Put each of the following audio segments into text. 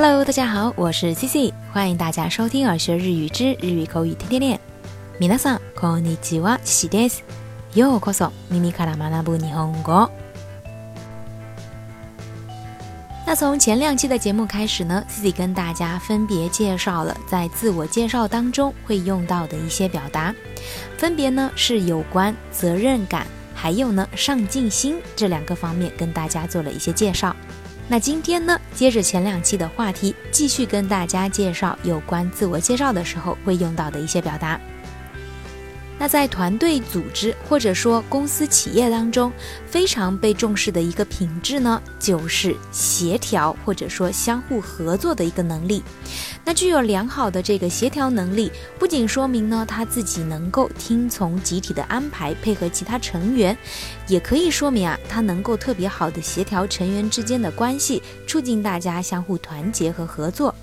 Hello，大家好，我是 c c 欢迎大家收听《耳学日语之日语口语天天练》。ミナさんこんにちは、Cici です。ようこそミミからマナブにこんご。那从前两期的节目开始呢 c c 跟大家分别介绍了在自我介绍当中会用到的一些表达，分别呢是有关责任感，还有呢上进心这两个方面，跟大家做了一些介绍。那今天呢，接着前两期的话题，继续跟大家介绍有关自我介绍的时候会用到的一些表达。那在团队组织或者说公司企业当中，非常被重视的一个品质呢，就是协调或者说相互合作的一个能力。那具有良好的这个协调能力，不仅说明呢他自己能够听从集体的安排，配合其他成员，也可以说明啊他能够特别好的协调成员之间的关系，促进大家相互团结和合作。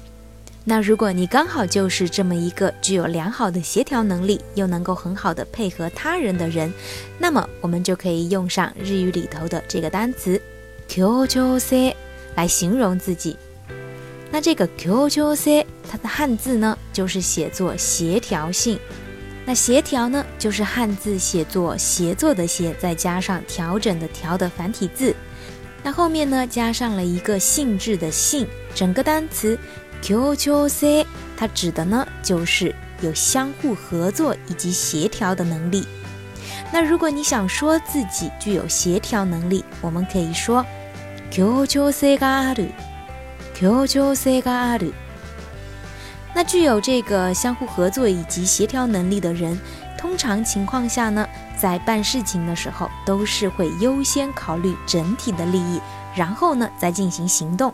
那如果你刚好就是这么一个具有良好的协调能力，又能够很好的配合他人的人，那么我们就可以用上日语里头的这个单词 “qoqo c” 来形容自己。那这个 “qoqo c” 它的汉字呢，就是写作“协调性”。那“协调”呢，就是汉字写作“协作”的“协”，再加上“调整”的“调”的繁体字。那后面呢，加上了一个“性质”的“性”，整个单词。Q O Q O C，它指的呢就是有相互合作以及协调的能力。那如果你想说自己具有协调能力，我们可以说 Q O Q O C G A R U，Q O Q C A 那具有这个相互合作以及协调能力的人，通常情况下呢，在办事情的时候都是会优先考虑整体的利益，然后呢再进行行动。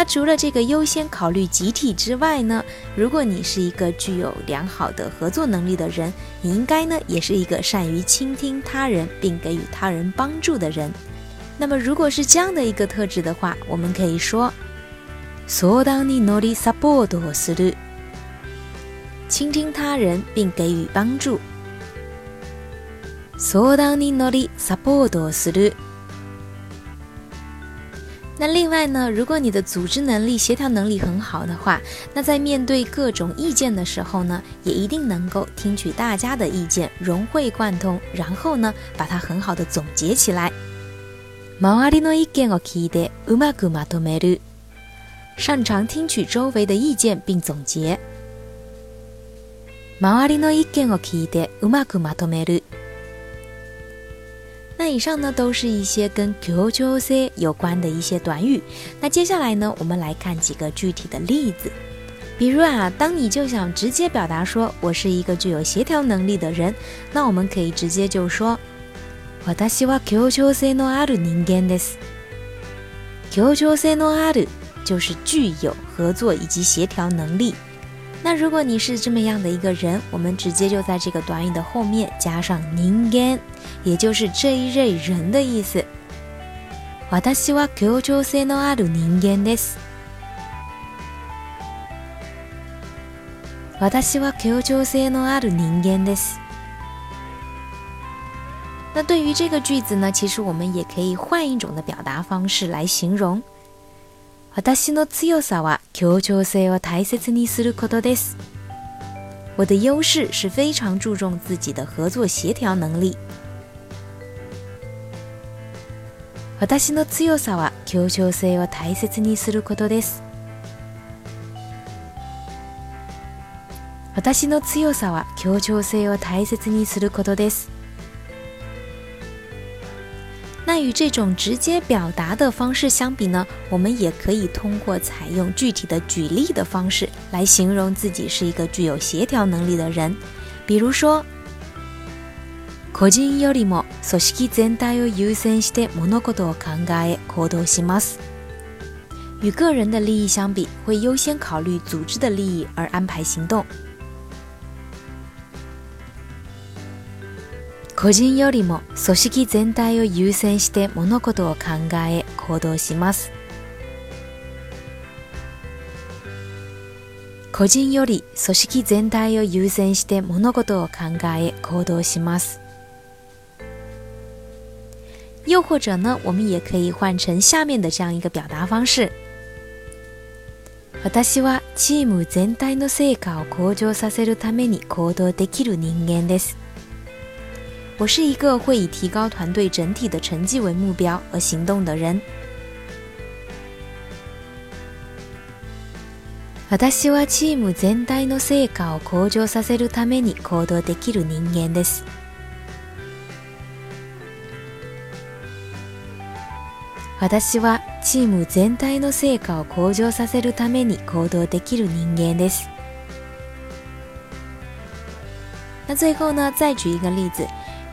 他除了这个优先考虑集体之外呢，如果你是一个具有良好的合作能力的人，你应该呢也是一个善于倾听他人并给予他人帮助的人。那么，如果是这样的一个特质的话，我们可以说：，So 当你努力 support する，倾听他人并给予帮助。So 当你努力 support する。那另外呢？如果你的组织能力、协调能力很好的话，那在面对各种意见的时候呢，也一定能够听取大家的意见，融会贯通。然后呢，把它很好的总结起来，周り的一件我聞いてうまくまとめる。擅长听取周围的意见，并总结周り的一件我聞いてうまくまとめる。那以上呢，都是一些跟 Q O C O C 有关的一些短语。那接下来呢，我们来看几个具体的例子。比如啊，当你就想直接表达说我是一个具有协调能力的人，那我们可以直接就说：我达西瓦 Q O C O C no aru n i n g a n e s Q C O C no a r 就是具有合作以及协调能力。那如果你是这么样的一个人，我们直接就在这个短语的后面加上“人”，也就是这一类人的意思。私は協調性のある人間です。私は協調性のある人間です。那对于这个句子呢，其实我们也可以换一种的表达方式来形容。私の強さは協調性を大切にすることです。我的优势是非常注重自己的合作协调能力。私の強さは協調性を大切にすることです。私の強さは協調性を大切にすることです。与这种直接表达的方式相比呢，我们也可以通过采用具体的举例的方式来形容自己是一个具有协调能力的人，比如说，個人よりも組織全体を優先して物事を考え、行動します。与个人的利益相比，会优先考虑组织的利益而安排行动。個人よりも組織全体を優先して物事を考え行動します個人より組織全体を優先して物事を考え行動します又或者呢，我们也可以换成下面的这样一个表达方式：私はチーム全体の成果を向上させるために行動できる人間です。我是一个会以提高团队整体的成绩为目标而行动的人。私はチーム全体の成果を向上させるために行動できる人間です。私はチーム全体の成果を向上させるために行動できる人間です。那最後呢，再举一个例子。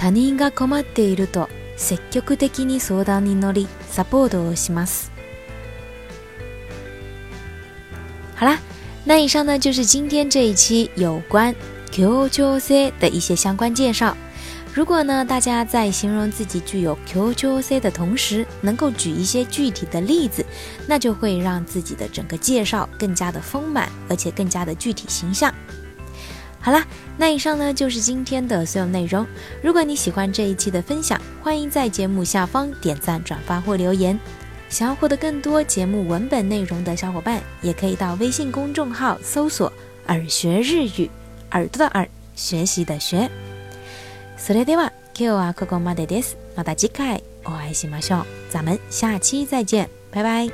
他人が困っていると積極的に相談に乗りサポートをします。好啦，那以上呢就是今天这一期有关 QQOC 的一些相关介绍。如果呢大家在形容自己具有 QQOC 的同时，能够举一些具体的例子，那就会让自己的整个介绍更加的丰满，而且更加的具体形象。好啦，那以上呢就是今天的所有内容。如果你喜欢这一期的分享，欢迎在节目下方点赞、转发或留言。想要获得更多节目文本内容的小伙伴，也可以到微信公众号搜索“耳学日语”，耳朵的耳，学习的学。それでは今日はこのマデです。また次回お会いしましょう。咱们下期再见，拜拜。